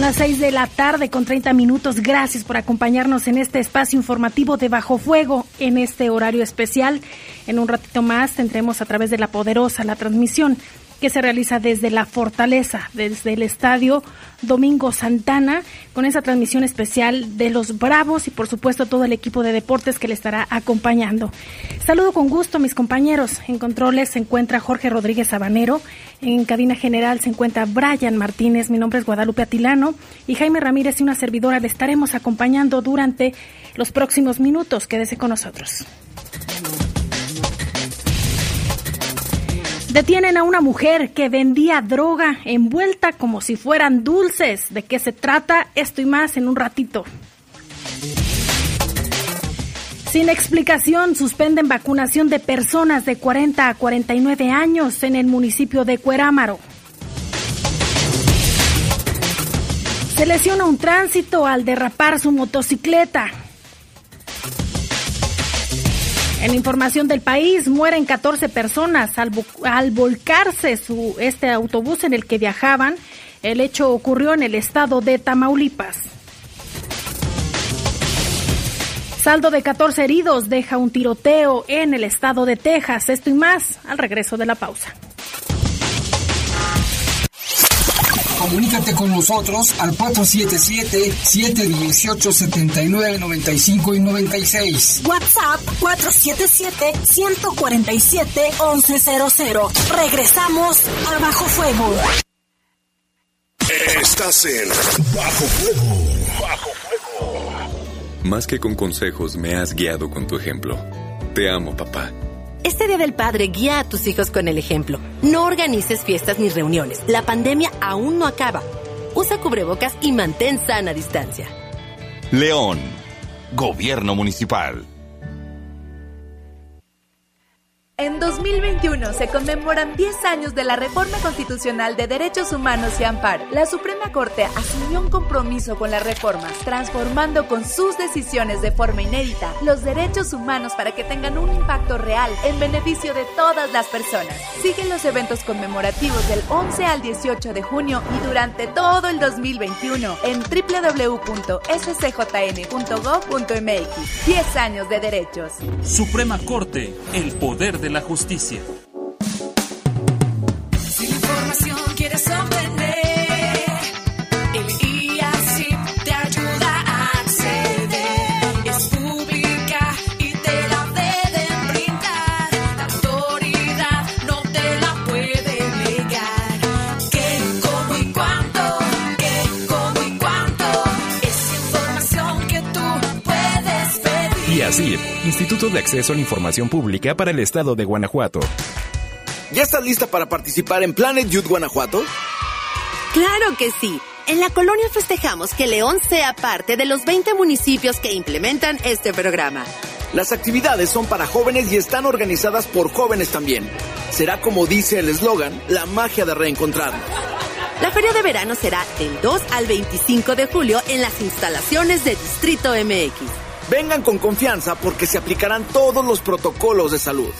Son las 6 de la tarde con 30 minutos. Gracias por acompañarnos en este espacio informativo de Bajo Fuego en este horario especial. En un ratito más tendremos a través de la poderosa la transmisión que se realiza desde la Fortaleza, desde el Estadio Domingo Santana, con esa transmisión especial de los Bravos y por supuesto todo el equipo de deportes que le estará acompañando. Saludo con gusto a mis compañeros. En controles se encuentra Jorge Rodríguez Sabanero, en cabina general se encuentra Brian Martínez, mi nombre es Guadalupe Atilano y Jaime Ramírez y una servidora le estaremos acompañando durante los próximos minutos. Quédese con nosotros. Detienen a una mujer que vendía droga envuelta como si fueran dulces. ¿De qué se trata? Esto y más en un ratito. Sin explicación, suspenden vacunación de personas de 40 a 49 años en el municipio de Cuerámaro. Se lesiona un tránsito al derrapar su motocicleta. En información del país, mueren 14 personas al, volcarse su, este autobús en el que viajaban. El hecho ocurrió en el estado de Tamaulipas. Saldo de 14 heridos deja un tiroteo en el estado de Texas. Esto y más al regreso de la pausa. Comunícate con nosotros al 477-718-7995 y 96. WhatsApp 477-147-1100. Regresamos a Bajo Fuego. Estás en Bajo Fuego. Bajo Fuego. Más que con consejos, me has guiado con tu ejemplo. Te amo, papá. Este Día del Padre guía a tus hijos con el ejemplo. No organices fiestas ni reuniones. La pandemia aún no acaba. Usa cubrebocas y mantén sana distancia. León, Gobierno Municipal. En 2021 se conmemoran 10 años de la Reforma Constitucional de Derechos Humanos y Amparo. La Suprema Corte asumió un compromiso con las reformas, transformando con sus decisiones de forma inédita los derechos humanos para que tengan un impacto real en beneficio de todas las personas. Sigue los eventos conmemorativos del 11 al 18 de junio y durante todo el 2021 en www.scjn.gov.mx. 10 años de derechos. Suprema Corte, el poder de la justicia. Si la información quieres obtener, IACIP, Instituto de Acceso a la Información Pública para el Estado de Guanajuato. ¿Ya estás lista para participar en Planet Youth Guanajuato? Claro que sí. En la colonia festejamos que León sea parte de los 20 municipios que implementan este programa. Las actividades son para jóvenes y están organizadas por jóvenes también. Será como dice el eslogan, la magia de reencontrarnos. La feria de verano será del 2 al 25 de julio en las instalaciones de Distrito MX. Vengan con confianza porque se aplicarán todos los protocolos de salud.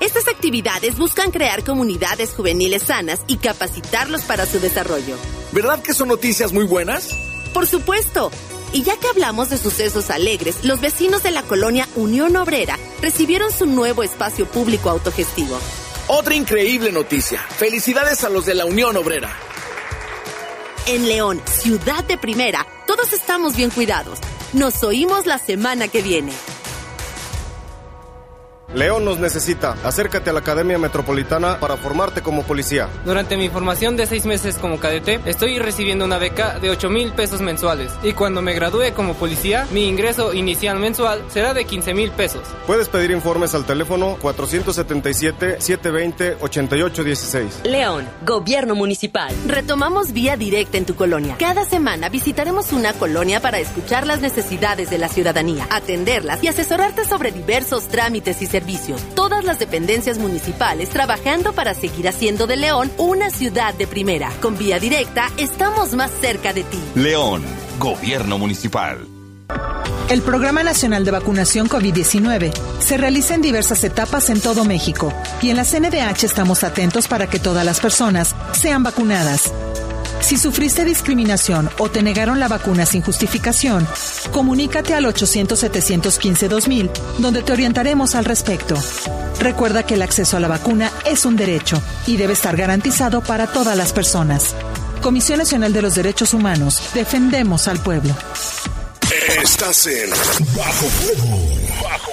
Estas actividades buscan crear comunidades juveniles sanas y capacitarlos para su desarrollo. ¿Verdad que son noticias muy buenas? Por supuesto. Y ya que hablamos de sucesos alegres, los vecinos de la colonia Unión Obrera recibieron su nuevo espacio público autogestivo. Otra increíble noticia. Felicidades a los de la Unión Obrera. En León, ciudad de primera, todos estamos bien cuidados. Nos oímos la semana que viene. León nos necesita. Acércate a la Academia Metropolitana para formarte como policía. Durante mi formación de seis meses como cadete, estoy recibiendo una beca de 8 mil pesos mensuales. Y cuando me gradúe como policía, mi ingreso inicial mensual será de 15 mil pesos. Puedes pedir informes al teléfono 477-720-8816. León, Gobierno Municipal. Retomamos vía directa en tu colonia. Cada semana visitaremos una colonia para escuchar las necesidades de la ciudadanía, atenderlas y asesorarte sobre diversos trámites y servicios. Todas las dependencias municipales trabajando para seguir haciendo de León una ciudad de primera. Con vía directa estamos más cerca de ti. León, Gobierno Municipal. El Programa Nacional de Vacunación COVID-19 se realiza en diversas etapas en todo México y en la CNDH estamos atentos para que todas las personas sean vacunadas. Si sufriste discriminación o te negaron la vacuna sin justificación, comunícate al 800-715-2000, donde te orientaremos al respecto. Recuerda que el acceso a la vacuna es un derecho y debe estar garantizado para todas las personas. Comisión Nacional de los Derechos Humanos, defendemos al pueblo. Estás en Bajo Fuego. Bajo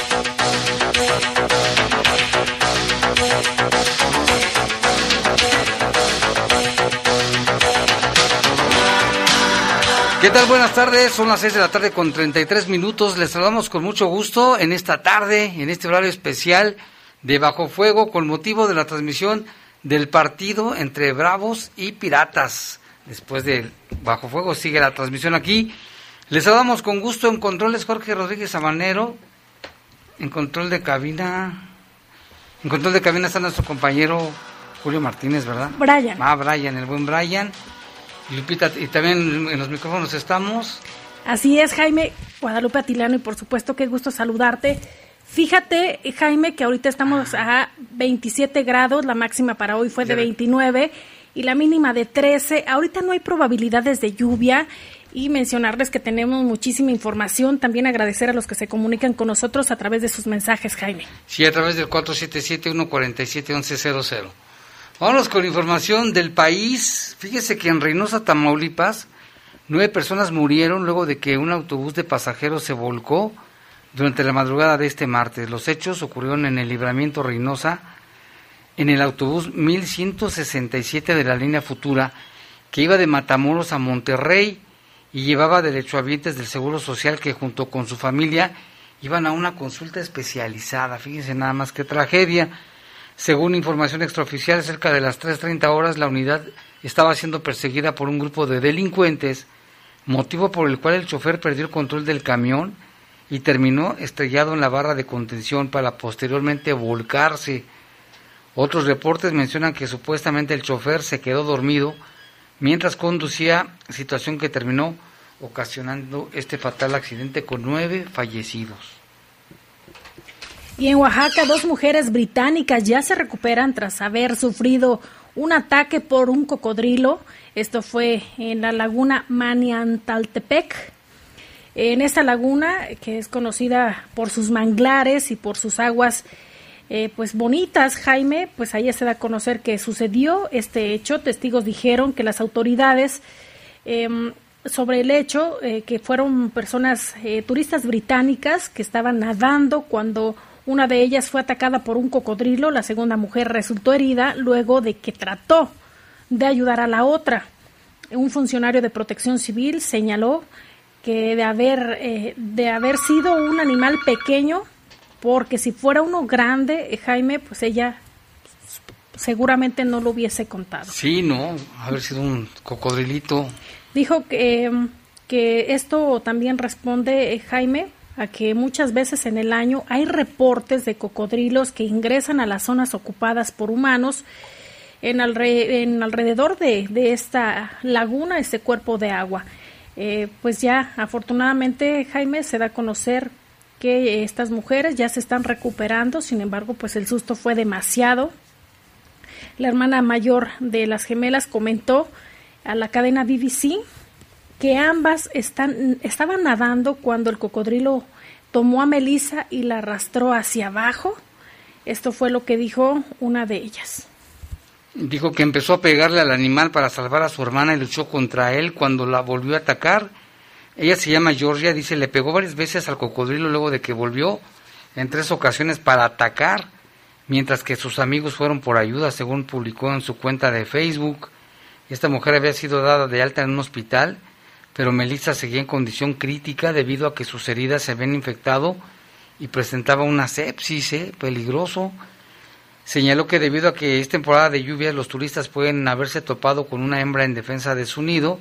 ¿Qué tal? Buenas tardes, son las 6 de la tarde con 33 minutos. Les saludamos con mucho gusto en esta tarde, en este horario especial de Bajo Fuego, con motivo de la transmisión del partido entre Bravos y Piratas. Después de Bajo Fuego sigue la transmisión aquí. Les saludamos con gusto en controles Jorge Rodríguez Sabanero, en control de cabina. En control de cabina está nuestro compañero Julio Martínez, ¿verdad? Brian. Ah, Brian, el buen Brian. Lupita, y también en los micrófonos estamos. Así es, Jaime, Guadalupe Atilano, y por supuesto qué gusto saludarte. Fíjate, Jaime, que ahorita estamos a 27 grados, la máxima para hoy fue de 29 y la mínima de 13. Ahorita no hay probabilidades de lluvia y mencionarles que tenemos muchísima información. También agradecer a los que se comunican con nosotros a través de sus mensajes, Jaime. Sí, a través del 477-147-1100. Vámonos con información del país. Fíjese que en Reynosa, Tamaulipas, nueve personas murieron luego de que un autobús de pasajeros se volcó durante la madrugada de este martes. Los hechos ocurrieron en el libramiento Reynosa, en el autobús 1167 de la línea Futura, que iba de Matamoros a Monterrey y llevaba derechohabientes del Seguro Social que junto con su familia iban a una consulta especializada. Fíjense nada más qué tragedia. Según información extraoficial, cerca de las 3.30 horas la unidad estaba siendo perseguida por un grupo de delincuentes, motivo por el cual el chofer perdió el control del camión y terminó estrellado en la barra de contención para posteriormente volcarse. Otros reportes mencionan que supuestamente el chofer se quedó dormido mientras conducía, situación que terminó ocasionando este fatal accidente con nueve fallecidos. Y en Oaxaca, dos mujeres británicas ya se recuperan tras haber sufrido un ataque por un cocodrilo. Esto fue en la laguna Maniantaltepec. En esta laguna, que es conocida por sus manglares y por sus aguas eh, pues bonitas, Jaime, pues ahí se da a conocer que sucedió este hecho. Testigos dijeron que las autoridades em, sobre el hecho eh, que fueron personas eh, turistas británicas que estaban nadando cuando una de ellas fue atacada por un cocodrilo, la segunda mujer resultó herida luego de que trató de ayudar a la otra. Un funcionario de protección civil señaló que de haber, eh, de haber sido un animal pequeño, porque si fuera uno grande, eh, Jaime, pues ella seguramente no lo hubiese contado. Sí, no, haber sido un cocodrilito. Dijo que, em, que esto también responde, eh, Jaime, que muchas veces en el año hay reportes de cocodrilos que ingresan a las zonas ocupadas por humanos en, alrededor de, de, esta laguna, este cuerpo de agua. Eh, pues ya afortunadamente Jaime se da a conocer que estas mujeres ya se están recuperando, sin embargo pues el susto fue demasiado. La hermana mayor de las gemelas comentó a la cadena BBC que ambas están, estaban nadando cuando el cocodrilo tomó a Melissa y la arrastró hacia abajo. Esto fue lo que dijo una de ellas. Dijo que empezó a pegarle al animal para salvar a su hermana y luchó contra él cuando la volvió a atacar. Ella se llama Georgia, dice, le pegó varias veces al cocodrilo luego de que volvió en tres ocasiones para atacar, mientras que sus amigos fueron por ayuda, según publicó en su cuenta de Facebook. Esta mujer había sido dada de alta en un hospital, pero Melissa seguía en condición crítica debido a que sus heridas se habían infectado y presentaba una sepsis, ¿eh? peligroso. Señaló que debido a que es temporada de lluvias, los turistas pueden haberse topado con una hembra en defensa de su nido.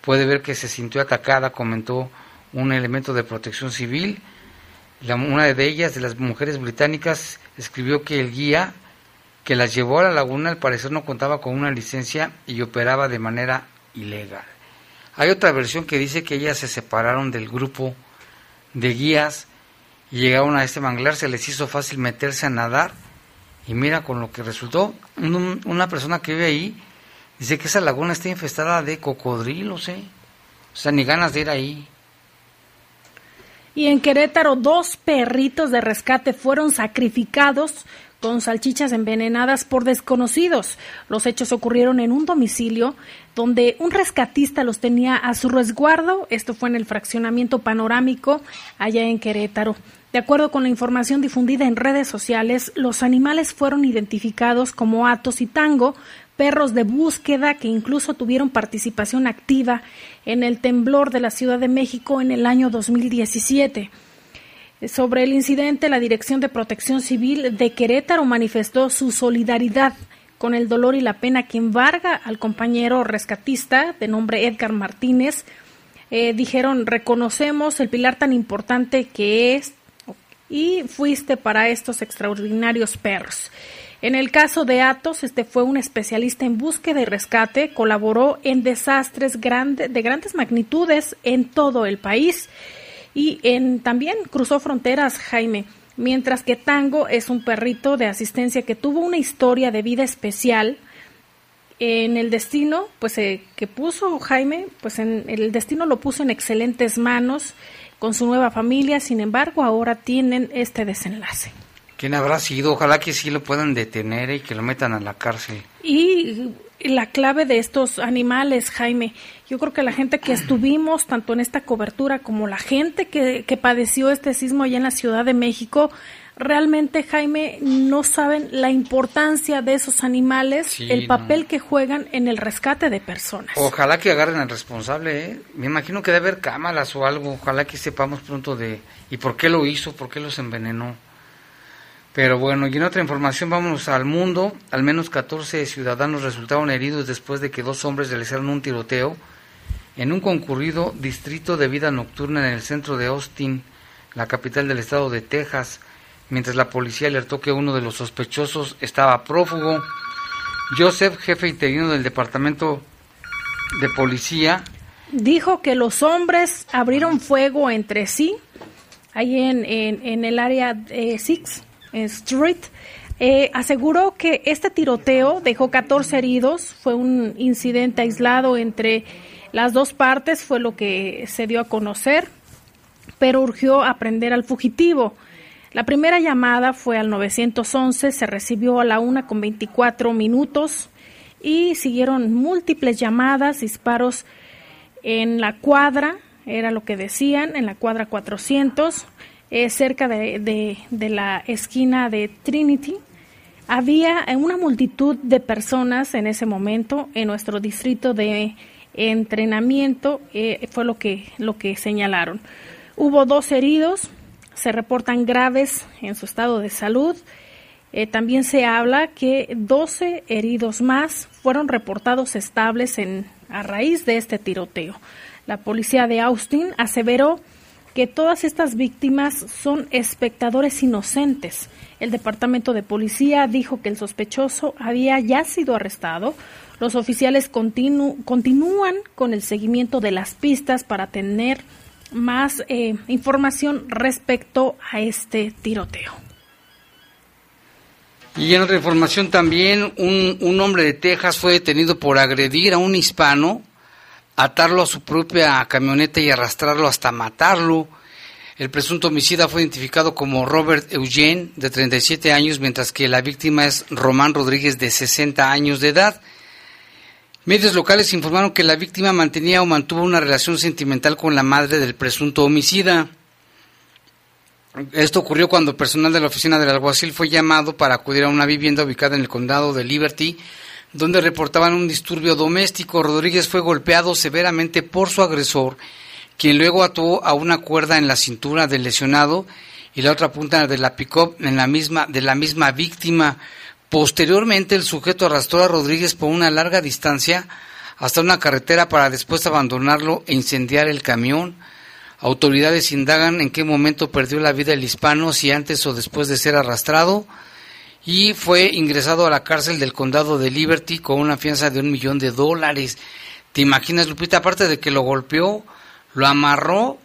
Puede ver que se sintió atacada, comentó un elemento de protección civil. La, una de ellas, de las mujeres británicas, escribió que el guía que las llevó a la laguna al parecer no contaba con una licencia y operaba de manera ilegal. Hay otra versión que dice que ellas se separaron del grupo de guías y llegaron a este manglar, se les hizo fácil meterse a nadar y mira con lo que resultó. Un- una persona que vive ahí dice que esa laguna está infestada de cocodrilos, ¿eh? O sea, ni ganas de ir ahí. Y en Querétaro, dos perritos de rescate fueron sacrificados con salchichas envenenadas por desconocidos. Los hechos ocurrieron en un domicilio donde un rescatista los tenía a su resguardo. Esto fue en el fraccionamiento panorámico allá en Querétaro. De acuerdo con la información difundida en redes sociales, los animales fueron identificados como Atos y Tango, perros de búsqueda que incluso tuvieron participación activa en el temblor de la Ciudad de México en el año 2017. Sobre el incidente, la Dirección de Protección Civil de Querétaro manifestó su solidaridad con el dolor y la pena que embarga al compañero rescatista de nombre Edgar Martínez. Eh, dijeron, reconocemos el pilar tan importante que es y fuiste para estos extraordinarios perros. En el caso de Atos, este fue un especialista en búsqueda y rescate, colaboró en desastres de grandes magnitudes en todo el país y en, también cruzó fronteras, Jaime. Mientras que Tango es un perrito de asistencia que tuvo una historia de vida especial en el destino, pues eh, que puso Jaime, pues en el destino lo puso en excelentes manos con su nueva familia. Sin embargo, ahora tienen este desenlace. ¿Quién habrá sido? Ojalá que sí lo puedan detener y que lo metan a la cárcel. Y la clave de estos animales, Jaime, yo creo que la gente que estuvimos, tanto en esta cobertura como la gente que, que padeció este sismo allá en la Ciudad de México, realmente, Jaime, no saben la importancia de esos animales, Sí, el no. papel que juegan en el rescate de personas. Ojalá que agarren al responsable, ¿eh? Me imagino que debe haber cámaras o algo. Ojalá que sepamos pronto de... ¿Y por qué lo hizo? ¿Por qué los envenenó? Pero bueno, y en otra información vamos al mundo. Al menos 14 ciudadanos resultaron heridos después de que dos hombres realizaron un tiroteo en un concurrido distrito de vida nocturna en el centro de Austin, la capital del estado de Texas, mientras la policía alertó que uno de los sospechosos estaba prófugo. Joseph, jefe interino del departamento de policía, Dijo que los hombres abrieron fuego entre sí, ahí en, en, el área eh, Six Street. Eh, aseguró que este tiroteo dejó 14 heridos, fue un incidente aislado entre las dos partes, fue lo que se dio a conocer, pero urgió aprender al fugitivo. La primera llamada fue al 911, se recibió a la una con 24 minutos y siguieron múltiples llamadas, disparos en la cuadra, era lo que decían, en la cuadra 400, eh, cerca de, de- de la esquina de Trinity. Había una multitud de personas en ese momento en nuestro distrito de entrenamiento, eh, fue lo que, lo que señalaron. Hubo dos heridos, se reportan graves en su estado de salud. Eh, también se habla que 12 heridos más fueron reportados estables en, a raíz de este tiroteo. La policía de Austin aseveró que todas estas víctimas son espectadores inocentes. El departamento de policía dijo que el sospechoso había ya sido arrestado. Los oficiales continúan con el seguimiento de las pistas para tener más eh, información respecto a este tiroteo. Y en otra información también, un, un hombre de Texas fue detenido por agredir a un hispano, atarlo a su propia camioneta y arrastrarlo hasta matarlo. El presunto homicida fue identificado como Robert Eugene, de 37 años, mientras que la víctima es Román Rodríguez, de 60 años de edad. Medios locales informaron que la víctima mantenía o mantuvo una relación sentimental con la madre del presunto homicida. Esto ocurrió cuando personal de la oficina del alguacil fue llamado para acudir a una vivienda ubicada en el condado de Liberty, donde reportaban un disturbio doméstico. Rodríguez fue golpeado severamente por su agresor, quien luego ató a una cuerda en la cintura del lesionado y la otra punta de la pick-up en la misma, de la misma víctima. Posteriormente, el sujeto arrastró a Rodríguez por una larga distancia hasta una carretera para después abandonarlo e incendiar el camión. Autoridades indagan en qué momento perdió la vida el hispano, si antes o después de ser arrastrado, y fue ingresado a la cárcel del condado de Liberty con una fianza de un millón de dólares. ¿Te imaginas, Lupita? Aparte de que lo golpeó, lo amarró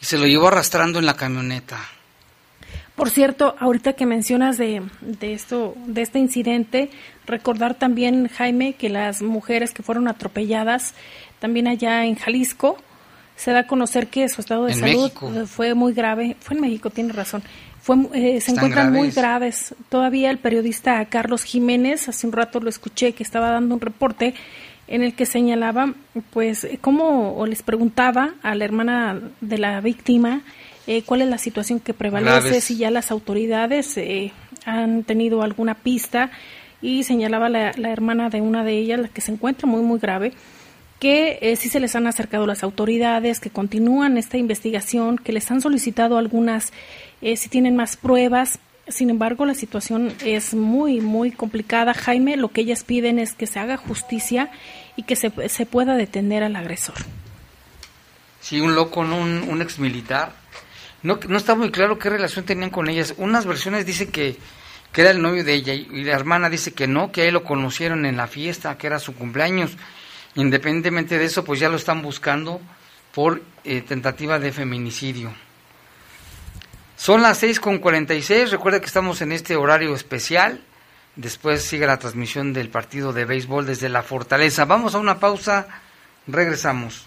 y se lo llevó arrastrando en la camioneta. Por cierto, ahorita que mencionas de, de esto, de este incidente, recordar también, Jaime, que las mujeres que fueron atropelladas también allá en Jalisco, se da a conocer que su estado de En salud México. fue muy grave. Fue en México, tiene razón. Fue, eh, se encuentran muy graves. Todavía el periodista Carlos Jiménez, hace un rato lo escuché, que estaba dando un reporte en el que señalaba, pues, cómo, o les preguntaba a la hermana de la víctima eh, cuál es la situación que prevalece, Graves. si ya las autoridades eh, han tenido alguna pista y señalaba la, la hermana de una de ellas, la que se encuentra muy, muy grave, que eh, sí se les han acercado las autoridades, que continúan esta investigación, que les han solicitado algunas, eh, si tienen más pruebas. Sin embargo, la situación es muy, muy complicada. Jaime, lo que ellas piden es que se haga justicia y que se, se pueda detener al agresor. Sí, un loco, ¿no? un, un ex militar. No, no está muy claro qué relación tenían con ellas. Unas versiones dicen que, que era el novio de ella y la hermana dice que no, que ahí lo conocieron en la fiesta, que era su cumpleaños. Independientemente de eso, pues ya lo están buscando por eh, tentativa de feminicidio. Son las 6 con 46. Recuerda que estamos en este horario especial. Después sigue la transmisión del partido de béisbol desde la Fortaleza. Vamos a una pausa. Regresamos.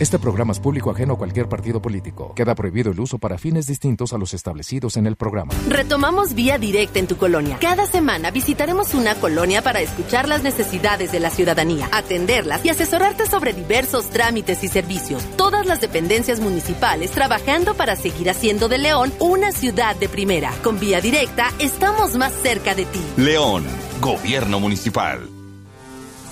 Este programa es público ajeno a cualquier partido político. Queda prohibido el uso para fines distintos a los establecidos en el programa. Retomamos Vía Directa en tu colonia. Cada semana visitaremos una colonia para escuchar las necesidades de la ciudadanía, atenderlas y asesorarte sobre diversos trámites y servicios. Todas las dependencias municipales trabajando para seguir haciendo de León una ciudad de primera. Con Vía Directa estamos más cerca de ti. León, Gobierno Municipal.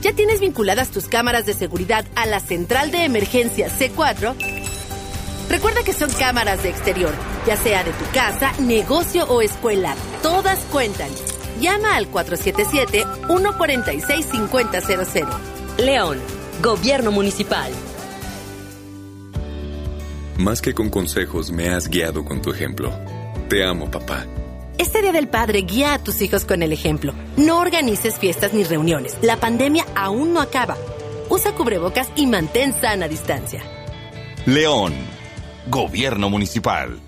¿Ya tienes vinculadas tus cámaras de seguridad a la central de emergencia C4? Recuerda que son cámaras de exterior, ya sea de tu casa, negocio o escuela. Todas cuentan. Llama al 477-146-5000. León, Gobierno Municipal. Más que con consejos, me has guiado con tu ejemplo. Te amo, papá. Este Día del Padre guía a tus hijos con el ejemplo. No organices fiestas ni reuniones. La pandemia aún no acaba. Usa cubrebocas y mantén sana distancia. León, Gobierno Municipal.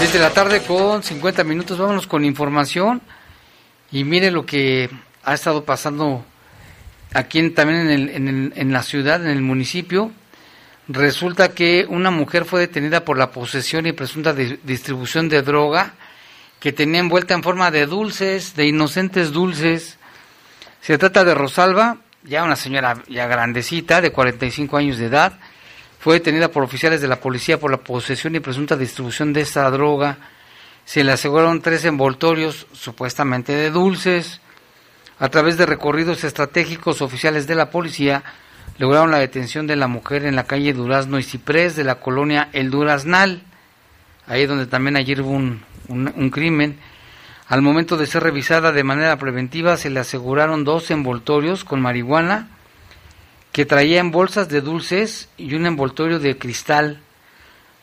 Seis de la tarde con 50 minutos. Vámonos con información. Y mire lo que ha estado pasando aquí también en, el- en el- en la ciudad, en el municipio. Resulta que una mujer fue detenida por la posesión y presunta di- distribución de droga que tenía envuelta en forma de dulces, de inocentes dulces. Se trata de Rosalba, ya una señora ya grandecita, de 45 años de edad. Fue detenida por oficiales de la policía por la posesión y presunta distribución de esta droga. Se le aseguraron tres envoltorios, supuestamente de dulces. A través de recorridos estratégicos, oficiales de la policía lograron la detención de la mujer en la calle Durazno y Ciprés de la colonia El Duraznal, ahí donde también ayer hubo un, un- un crimen. Al momento de ser revisada de manera preventiva, se le aseguraron dos envoltorios con marihuana que traía en bolsas de dulces y un envoltorio de cristal.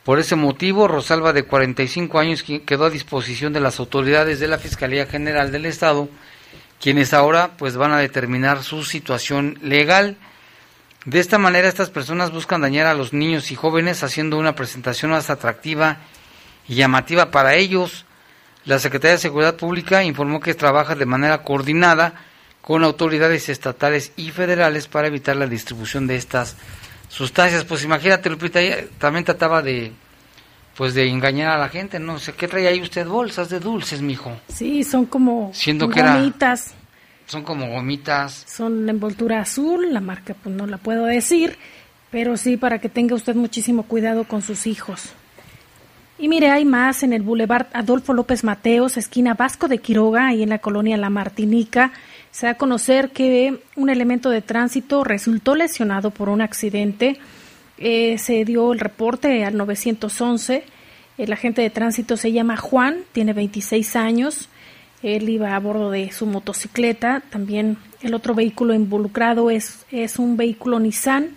Por ese motivo, Rosalba, de 45 años, que- quedó a disposición de las autoridades de la Fiscalía General del Estado, quienes ahora pues van a determinar su situación legal. De esta manera, estas personas buscan dañar a los niños y jóvenes haciendo una presentación más atractiva y llamativa para ellos. La Secretaría de Seguridad Pública informó que trabaja de manera coordinada con autoridades estatales y federales para evitar la distribución de estas sustancias. Pues imagínate, Lupita, ella también trataba de pues de engañar a la gente, no sé, ¿qué traía ahí usted? Bolsas de dulces, mijo. Sí, son como Siendo que era- gomitas. Son como gomitas. Son la envoltura azul, la marca pues no la puedo decir, pero sí para que tenga usted muchísimo cuidado con sus hijos. Y mire, hay más en el Boulevard Adolfo López Mateos, esquina Vasco de Quiroga, y en la colonia La Martinica. Se da a conocer que un elemento de tránsito resultó lesionado por un accidente. Eh, se dio el reporte al 911. El agente de tránsito se llama Juan, tiene 26 años. Él iba a bordo de su motocicleta. También el otro vehículo involucrado es, es un vehículo Nissan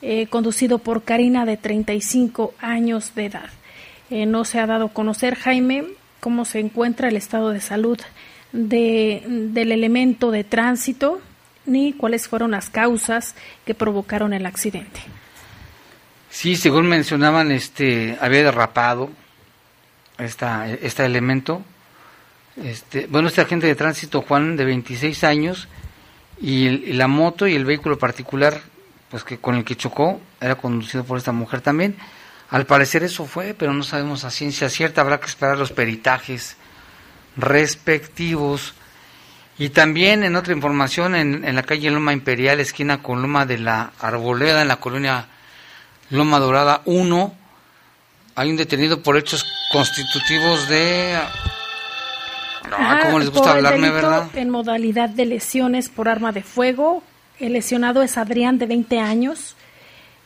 eh, conducido por Karina de 35 años de edad. Eh, no se ha dado a conocer, Jaime, cómo se encuentra el estado de salud de, del elemento de tránsito ni cuáles fueron las causas que provocaron el accidente. Sí, según mencionaban, este había derrapado esta, este elemento. Este, bueno, este agente de tránsito, Juan, de 26 años, y, la moto y el vehículo particular, pues que con el que chocó, era conducido por esta mujer también. Al parecer eso fue, pero no sabemos a ciencia cierta, habrá que esperar los peritajes respectivos. Y también en otra información, en, en la calle Loma Imperial, esquina con Loma de la Arboleda, en la colonia Loma Dorada 1, hay un detenido por hechos constitutivos de... No, Ah, ¿Cómo les gusta hablarme, verdad? En modalidad de lesiones por arma de fuego. El lesionado es Adrián, de 20 años.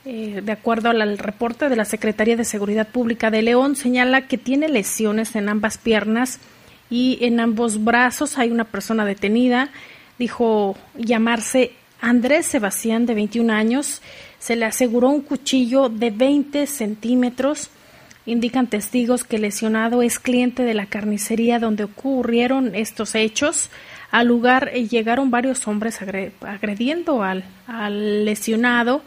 Eh, de acuerdo al reporte de la Secretaría de Seguridad Pública de León, señala que tiene lesiones en ambas piernas y en ambos brazos. Hay una persona detenida. Dijo llamarse Andrés Sebastián, de 21 años. Se le aseguró un cuchillo de 20 centímetros. Indican testigos que el lesionado es cliente de la carnicería donde ocurrieron estos hechos. Al lugar eh, llegaron varios hombres agre- agrediendo al, al lesionado.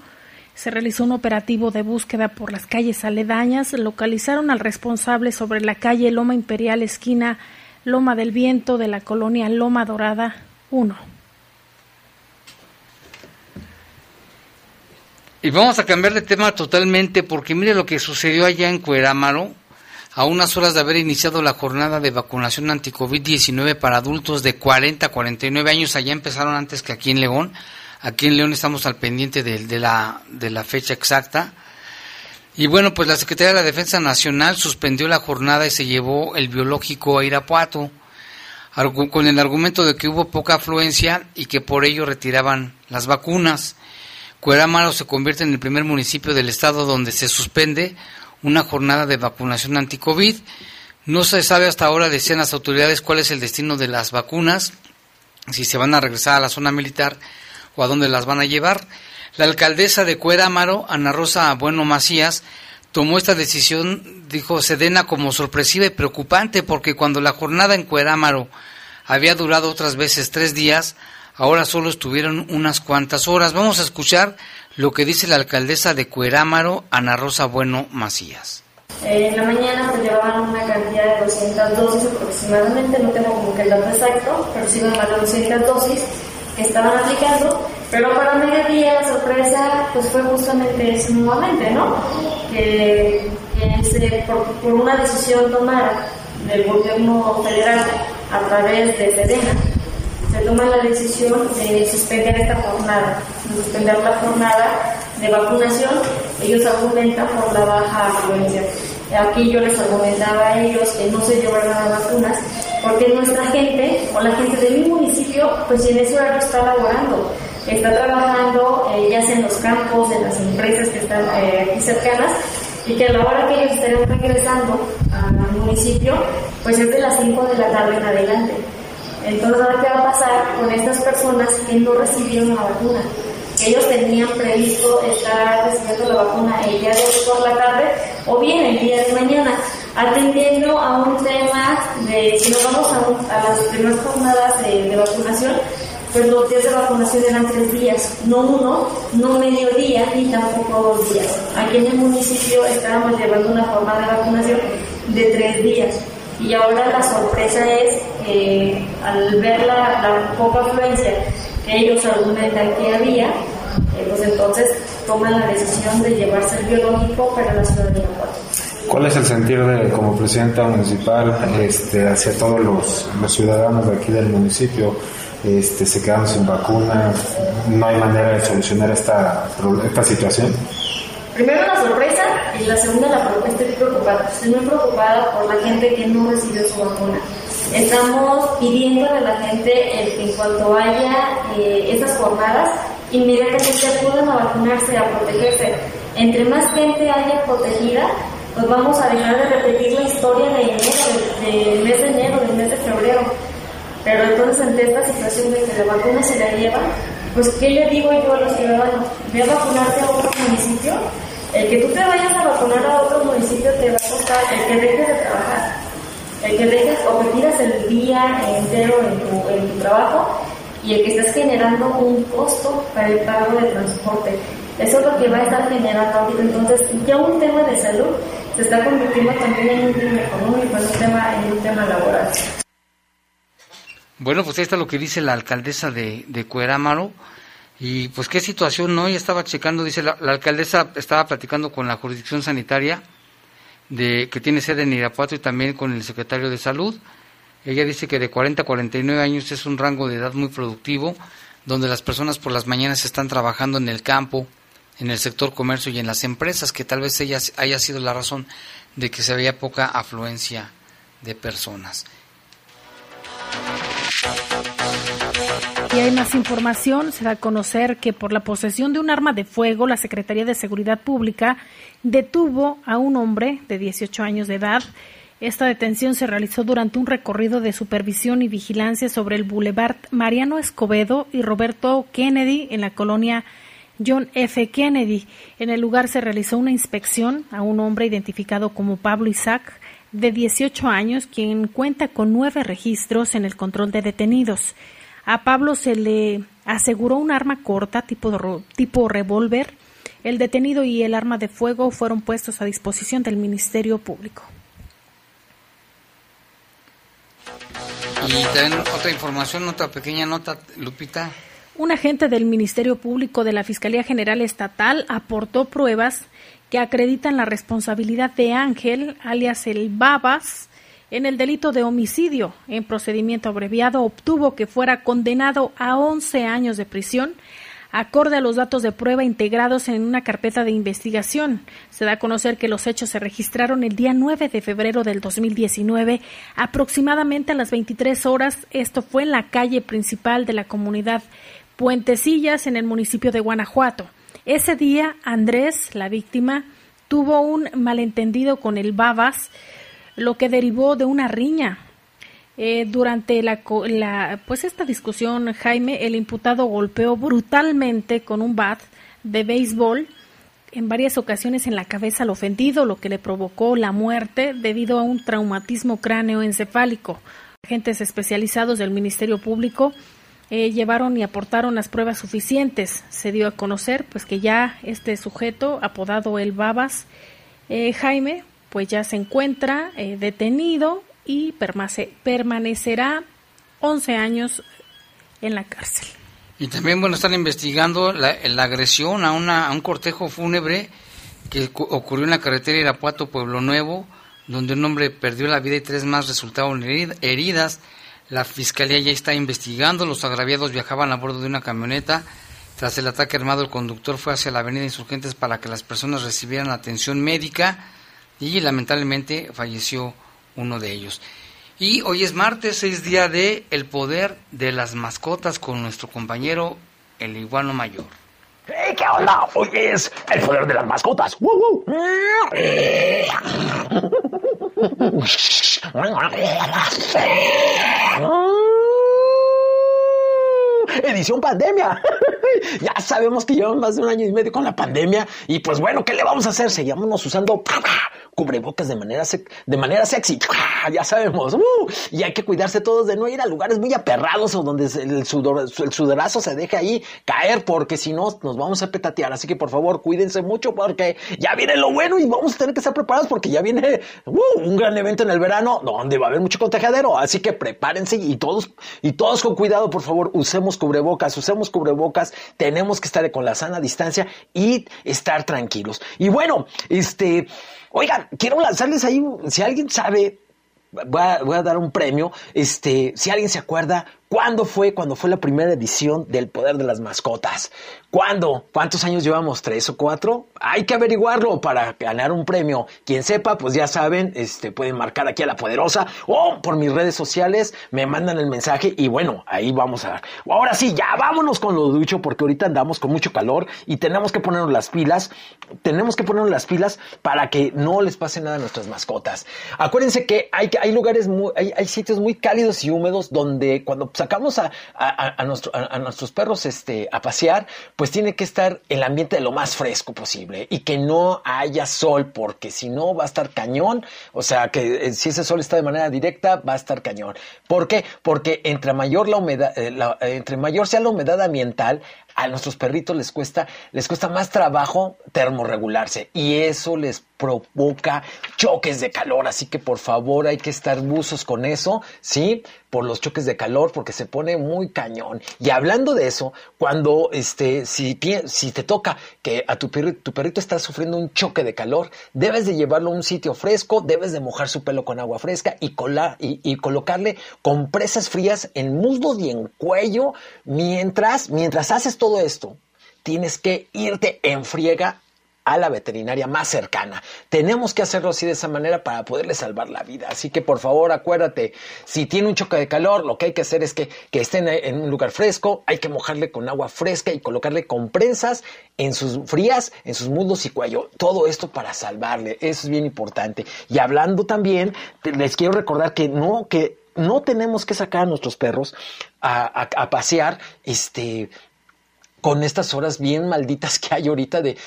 Se realizó un operativo de búsqueda por las calles aledañas. Localizaron al responsable sobre la calle Loma Imperial, esquina Loma del Viento de la colonia Loma Dorada 1. Y vamos a cambiar de tema totalmente porque mire lo que sucedió allá en Cuerámaro, a unas horas de haber iniciado la jornada de vacunación anti-COVID-19 para adultos de 40 a 49 años. Allá empezaron antes que aquí en León. Aquí en León estamos al pendiente de, la, de la fecha exacta. Y bueno, pues la Secretaría de la Defensa Nacional suspendió la jornada y se llevó el biológico a Irapuato con el argumento de que hubo poca afluencia y que por ello retiraban las vacunas. Cuerámaro se convierte en el primer municipio del estado donde se suspende una jornada de vacunación anti-COVID. No se sabe hasta ahora, decían las autoridades, cuál es el destino de las vacunas, si se van a regresar a la zona militar o a dónde las van a llevar. La alcaldesa de Cuerámaro, Ana Rosa Bueno Macías, tomó esta decisión, dijo Sedena, como sorpresiva y preocupante, porque cuando la jornada en Cuerámaro había durado otras veces tres días, ahora solo estuvieron unas cuantas horas. Vamos a escuchar lo que dice la alcaldesa de Cuerámaro, Ana Rosa Bueno Macías. Eh, en la mañana pues llevaban una cantidad de 200 dosis aproximadamente, no tengo como que el dato exacto, pero sí más de 200 dosis que estaban aplicando, pero para mediodía la sorpresa pues fue justamente ese nuevamente, ¿no? Que, por, una decisión tomada del gobierno federal a través de Sedena, se toma la decisión de suspender esta jornada, de suspender la jornada de vacunación. Ellos argumentan por la baja afluencia. Aquí yo les argumentaba a ellos que no se llevaran las vacunas porque nuestra gente o la gente de mi municipio, pues en ese horario está laborando, está trabajando eh, ya sea en los campos, en las empresas que están eh, aquí cercanas y que a la hora que ellos estén regresando al municipio, pues es de las 5 de la tarde en adelante. Entonces, qué va a pasar con estas personas que no recibieron la vacuna? Ellos tenían previsto estar recibiendo la vacuna el día de hoy por la tarde o bien el día de mañana, atendiendo a un tema de, si nos vamos a, a las primeras jornadas de, de vacunación, pues los días de vacunación eran tres días, no uno, no mediodía ni tampoco dos días. Aquí en el municipio estábamos llevando una jornada de vacunación de tres días. Y ahora la sorpresa es al ver la, la poca afluencia que ellos argumentan que había, eh, pues entonces toman la decisión de llevarse el biológico para la ciudad de Irapuato. ¿Cuál es el sentir de, como presidenta municipal este, hacia todos los, los ciudadanos de aquí del municipio? Este, se quedaron sin vacuna, no hay manera de solucionar esta, esta situación. Primero la sorpresa y la segunda la pro- estoy preocupada. Estoy muy preocupada por la gente que no recibió su vacuna. Estamos pidiendo a la gente el que en cuanto haya eh, esas jornadas, inmediatamente acudan a vacunarse, a protegerse. Entre más gente haya protegida, pues vamos a dejar de repetir la historia de enero, de- del mes de enero, del mes de febrero. Pero entonces ante esta situación de que la vacuna se la lleva, pues ¿qué le digo yo a los ciudadanos? Ve a vacunarte a otro municipio. El que tú te vayas a vacunar a otro municipio te va a costar el que dejes de trabajar, el que dejes o que tiras el día entero en tu, en tu trabajo y el que estás generando un costo para el pago de transporte. Eso es lo que va a estar generando ahorita. Entonces, ya un tema de salud se está convirtiendo también en un tema económico, en un tema, en un tema laboral. Bueno, pues ahí está lo que dice la alcaldesa de, de Cuerámaro. Y pues qué situación, ¿no? Ella estaba checando, dice la, la alcaldesa estaba platicando con la jurisdicción sanitaria de que tiene sede en Irapuato y también con el secretario de Salud. Ella dice que de 40 a 49 años es un rango de edad muy productivo, donde las personas por las mañanas están trabajando en el campo, en el sector comercio y en las empresas, que tal vez ella haya sido la razón de que se veía poca afluencia de personas. Y hay más información. Se da a conocer que por la posesión de un arma de fuego, la Secretaría de Seguridad Pública detuvo a un hombre de 18 años de edad. Esta detención se realizó durante un recorrido de supervisión y vigilancia sobre el Boulevard Mariano Escobedo y Roberto Kennedy en la colonia John F. Kennedy. En el lugar se realizó una inspección a un hombre identificado como Pablo Isaac, de 18 años, quien cuenta con nueve registros en el control de detenidos. A Pablo se le aseguró un arma corta tipo, tipo revólver. El detenido y el arma de fuego fueron puestos a disposición del Ministerio Público. Y también otra información, otra pequeña nota, Lupita. Un agente del Ministerio Público de la Fiscalía General Estatal aportó pruebas que acreditan la responsabilidad de Ángel, alias el Babas, en el delito de homicidio. En procedimiento abreviado obtuvo que fuera condenado a 11 años de prisión acorde a los datos de prueba integrados en una carpeta de investigación. Se da a conocer que los hechos se registraron el día 9 de febrero del 2019, aproximadamente a las 23 horas. Esto fue en la calle principal de la comunidad Puentecillas, en el municipio de Guanajuato. Ese día, Andrés, la víctima, tuvo un malentendido con el Babas, lo que derivó de una riña. Eh, durante la, la, pues esta discusión, Jaime, el imputado golpeó brutalmente con un bat de béisbol en varias ocasiones en la cabeza al ofendido, lo que le provocó la muerte debido a un traumatismo cráneoencefálico. Agentes especializados del Ministerio Público eh, llevaron y aportaron las pruebas suficientes. Se dio a conocer pues que ya este sujeto, apodado el Babas, eh, Jaime, pues ya se encuentra eh, detenido y permanecerá 11 años en la cárcel. Y también, bueno, están investigando la, agresión a, una, un cortejo fúnebre que ocurrió en la carretera Irapuato Pueblo Nuevo, donde un hombre perdió la vida y tres más resultaron heridas. La fiscalía ya está investigando. Los agraviados viajaban a bordo de una camioneta. Tras el ataque armado, el conductor fue hacia la avenida Insurgentes para que las personas recibieran atención médica y lamentablemente falleció uno de ellos. Y hoy es martes, es día de El Poder de las Mascotas con nuestro compañero el iguano mayor. ¡Hey, qué onda! Hoy es El Poder de las Mascotas. ¡Woo, Edición pandemia. ya sabemos que llevamos más de un año y medio con la pandemia y pues bueno, ¿qué le vamos a hacer? Seguimos usando cubrebocas de manera, de manera sexy. Ya sabemos. Uh, y hay que cuidarse todos de no ir a lugares muy aperrados o donde el, sudor, el sudorazo se deje ahí caer porque si no nos vamos a petatear. Así que por favor cuídense mucho porque ya viene lo bueno y vamos a tener que estar preparados porque ya viene uh, un gran evento en el verano donde va a haber mucho contagiadero. Así que prepárense y todos, y todos con cuidado, por favor, usemos cubrebocas, usemos cubrebocas. Tenemos que estar con la sana distancia y estar tranquilos. Y bueno, este... Oigan, quiero lanzarles ahí, si alguien sabe, voy a, voy a, dar un premio, este, si alguien se acuerda, ¿cuándo fue, cuando fue la primera edición del Poder de las Mascotas? ¿Cuándo? ¿Cuántos años llevamos? ¿Tres o cuatro? Hay que averiguarlo para ganar un premio. Quien sepa, pues ya saben, este, pueden marcar aquí a la poderosa o por mis redes sociales me mandan el mensaje y bueno, ahí vamos a. Ahora sí, ya vámonos con lo ducho porque ahorita andamos con mucho calor y tenemos que ponernos las pilas. Tenemos que ponernos las pilas para que no les pase nada a nuestras mascotas. Acuérdense que hay, hay lugares, muy, hay, hay sitios muy cálidos y húmedos donde cuando sacamos a, a, a, nuestro, a, nuestros perros este, a pasear, pues tiene que estar el ambiente de lo más fresco posible y que no haya sol, porque si no va a estar cañón. O sea, que si ese sol está de manera directa, va a estar cañón. ¿Por qué? Porque entre mayor la humedad, eh, entre mayor sea la humedad ambiental, a nuestros perritos les cuesta, les cuesta más trabajo termorregularse y eso les provoca choques de calor. Así que por favor hay que estar buzos con eso, ¿sí? Por los choques de calor, porque se pone muy cañón. Y hablando de eso, cuando este, si, si te toca que a tu perrito, tu perrito está sufriendo un choque de calor, debes de llevarlo a un sitio fresco, debes de mojar su pelo con agua fresca y, colar, y, y colocarle compresas frías en muslos y en cuello mientras, mientras haces todo esto, tienes que irte en friega a la veterinaria más cercana. Tenemos que hacerlo así de esa manera para poderle salvar la vida. Así que por favor acuérdate, si tiene un choque de calor, lo que hay que hacer es que, que esté en un lugar fresco, hay que mojarle con agua fresca y colocarle compresas en sus frías, en sus muslos y cuello. Todo esto para salvarle. Eso es bien importante. Y hablando también, les quiero recordar que no, que no tenemos que sacar a nuestros perros a, a, a pasear, este, con estas horas bien malditas que hay ahorita de,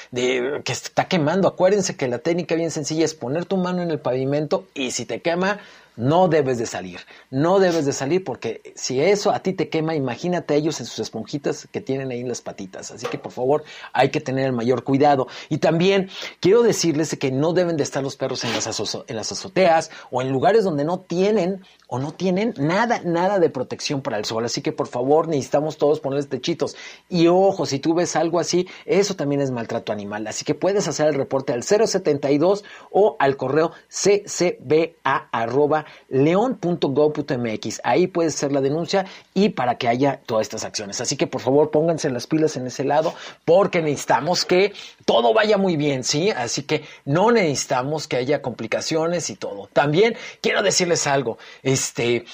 que está quemando. Acuérdense que la técnica bien sencilla es poner tu mano en el pavimento y si te quema, no debes de salir. No debes de salir porque si eso a ti te quema, imagínate a ellos en sus esponjitas que tienen ahí en las patitas. Así que por favor hay que tener el mayor cuidado. Y también quiero decirles que no deben de estar los perros en las, azoteas o en lugares donde no tienen o no tienen nada, nada de protección para el sol. Así que por favor necesitamos todos ponerles techitos. Y ojo, si tú ves algo así, eso también es maltrato animal. Así que puedes hacer el reporte al 072 o al correo ccba.leon.gov.mx. Ahí puedes hacer la denuncia y para que haya todas estas acciones. Así que por favor pónganse las pilas en ese lado porque necesitamos que todo vaya muy bien, ¿sí? Así que no necesitamos que haya complicaciones y todo. También quiero decirles algo, este,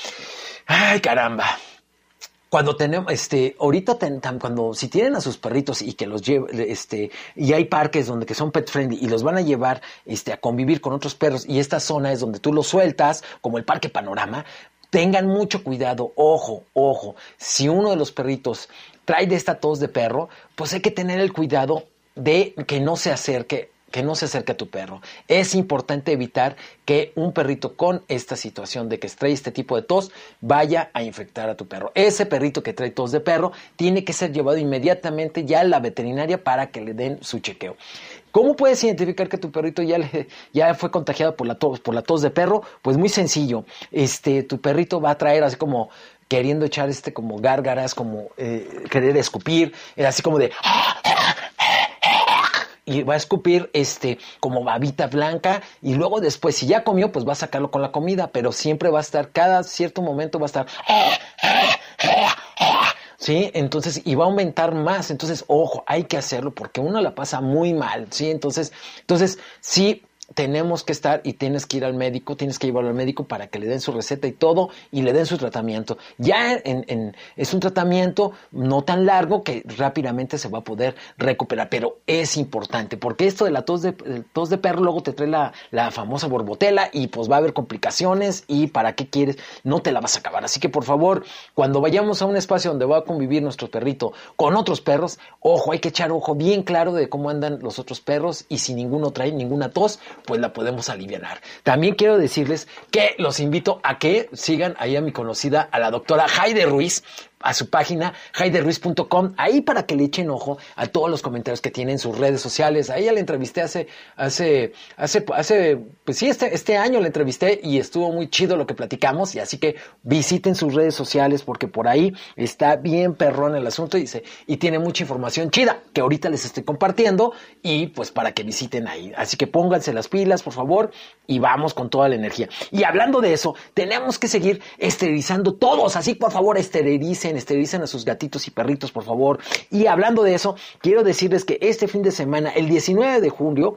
ay caramba, cuando tenemos, este, ahorita cuando si tienen a sus perritos y que los lleven, este, y hay parques donde que son pet friendly y los van a llevar, este, a convivir con otros perros y esta zona es donde tú los sueltas, como el Parque Panorama, tengan mucho cuidado, ojo, ojo, si uno de los perritos trae de esta tos de perro, pues hay que tener el cuidado de que no se acerque que no se acerque a tu perro. Es importante evitar que un perrito con esta situación de que trae este tipo de tos vaya a infectar a tu perro. Ese perrito que trae tos de perro tiene que ser llevado inmediatamente ya a la veterinaria para que le den su chequeo. ¿Cómo puedes identificar que tu perrito ya, ya fue contagiado por la, tos, por la tos de perro? Pues muy sencillo. Este, tu perrito va a traer así como queriendo echar este como gárgaras, como eh, querer escupir, eh, así como de y va a escupir este como babita blanca y luego después si ya comió pues va a sacarlo con la comida pero siempre va a estar cada cierto momento va a estar sí entonces y va a aumentar más. Entonces ojo hay que hacerlo porque uno la pasa muy mal sí entonces entonces sí tenemos que estar y tienes que ir al médico, tienes que llevarlo al médico para que le den su receta y todo y le den su tratamiento. Ya en, en- es un tratamiento no tan largo que rápidamente se va a poder recuperar, pero es importante porque esto de la tos de, el tos de perro luego te trae la, la famosa borbotela y pues va a haber complicaciones y para qué quieres, no te la vas a acabar. Así que por favor, cuando vayamos a un espacio donde va a convivir nuestro perrito con otros perros, ojo, hay que echar ojo bien claro de cómo andan los otros perros y si ninguno trae ninguna tos, pues la podemos aliviar. También quiero decirles que los invito a que sigan ahí a mi conocida, a la doctora Jaide Ruiz, a su página jaideruiz.com, ahí para que le echen ojo a todos los comentarios que tiene en sus redes sociales. A ella la entrevisté hace, hace, hace, hace, pues sí, este, este año la entrevisté y estuvo muy chido lo que platicamos. Y así que visiten sus redes sociales porque por ahí está bien perrón el asunto y, y tiene mucha información chida que ahorita les estoy compartiendo y pues para que visiten ahí. Así que pónganse las pilas, por favor, y vamos con toda la energía. Y hablando de eso, tenemos que seguir esterilizando todos. Así, por favor, esterilicen, esterilicen a sus gatitos y perritos, por favor. Y hablando de eso, quiero decirles que este fin de semana, el 19 de julio,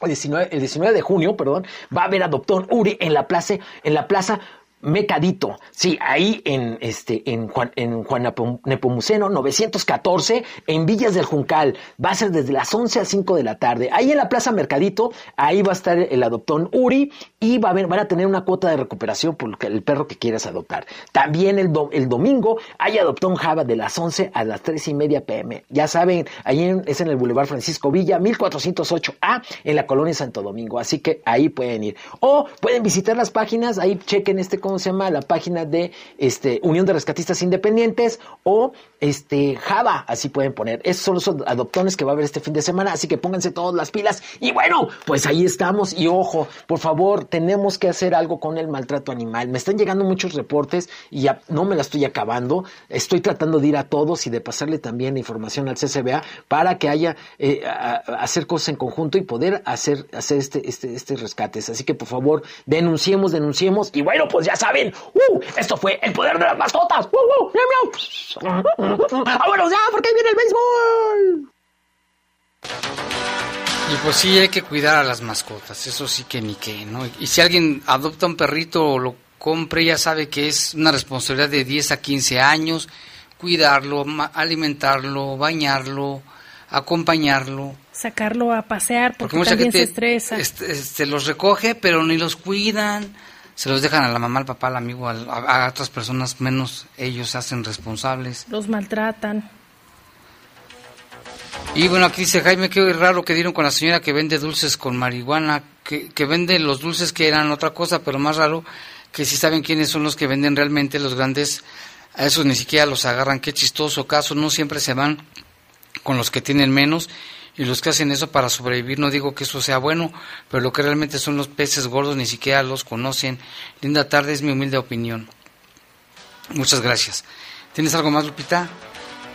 el 19, el 19 de junio, perdón, va a haber Adoptón Uri en la plaza, en la plaza Mecadito, sí, ahí en este en Juan en Juan Nepo- Nepomuceno 914 en Villas del Juncal. Va a ser desde las 11 a 5 de la tarde. Ahí en la Plaza Mercadito, ahí va a estar el adoptón Uri y va a van a tener una cuota de recuperación por el perro que quieras adoptar. También el, el domingo hay adoptón Java de las 11 a las 3 y media pm. Ya saben, ahí es en el Boulevard Francisco Villa, 1408A, en la colonia Santo Domingo. Así que ahí pueden ir. O pueden visitar las páginas, ahí chequen este, ¿cómo se llama? La página de este, Unión de Rescatistas Independientes o este Java, así pueden poner. Esos son los adoptones que va a haber este fin de semana, así que pónganse todas las pilas. Y bueno, pues ahí estamos. Y ojo, por favor, tenemos que hacer algo con el maltrato animal. Me están llegando muchos reportes y ya no me la estoy acabando. Estoy tratando de ir a todos y de pasarle también información al CCBA para que haya eh, hacer cosas en conjunto y poder hacer, hacer este, este, este rescates. Así que por favor, denunciemos, denunciemos. Y bueno, pues ya saben, ¡uh! esto fue el poder de las mascotas. ¡Uh, uh! ¡Miau, miau! ¡Vámonos ya! Porque ahí viene el béisbol. Y pues sí, hay que cuidar a las mascotas, eso sí que ni qué, ¿no? Y si alguien adopta un perrito o lo compre, ya sabe que es una responsabilidad de 10 a 15 años, cuidarlo, alimentarlo, bañarlo, acompañarlo. Sacarlo a pasear porque, Porque mucha también gente se estresa. este, este, los recoge, pero ni los cuidan, se los dejan a la mamá, al papá, al amigo, a otras personas, menos ellos se hacen responsables. Los maltratan. Y bueno, aquí dice Jaime, qué raro que dieron con la señora que vende dulces con marihuana, que, que vende los dulces que eran otra cosa, pero más raro que si saben quiénes son los que venden realmente los grandes, a esos ni siquiera los agarran. Qué chistoso caso, no siempre se van con los que tienen menos y los que hacen eso para sobrevivir. No digo que eso sea bueno, pero lo que realmente son los peces gordos ni siquiera los conocen. Linda tarde, es mi humilde opinión. Muchas gracias. ¿Tienes algo más, Lupita?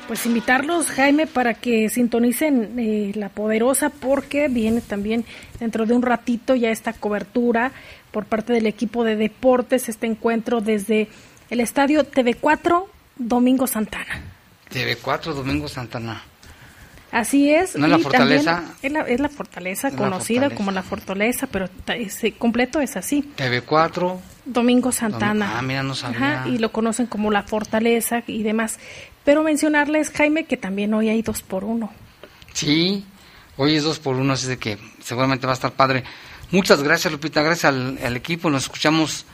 Pues invitarlos, Jaime, para que sintonicen eh, La Poderosa, porque viene también dentro de un ratito ya esta cobertura por parte del equipo de deportes, este encuentro desde el estadio TV4 Domingo Santana. TV4 Domingo Santana. Así es. ¿No es la Fortaleza? también Es la, es la fortaleza, Es la conocida Fortaleza. como la fortaleza, pero ese completo es así. TV4. Domingo Santana. Ah, mira, no sabía. Ajá, y lo conocen como la fortaleza y demás. Pero mencionarles, Jaime, que también hoy hay dos por uno. Sí, hoy es dos por uno, así de que seguramente va a estar padre. Muchas gracias, Lupita. Gracias al, al equipo. Nos escuchamos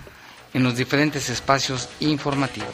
en los diferentes espacios informativos.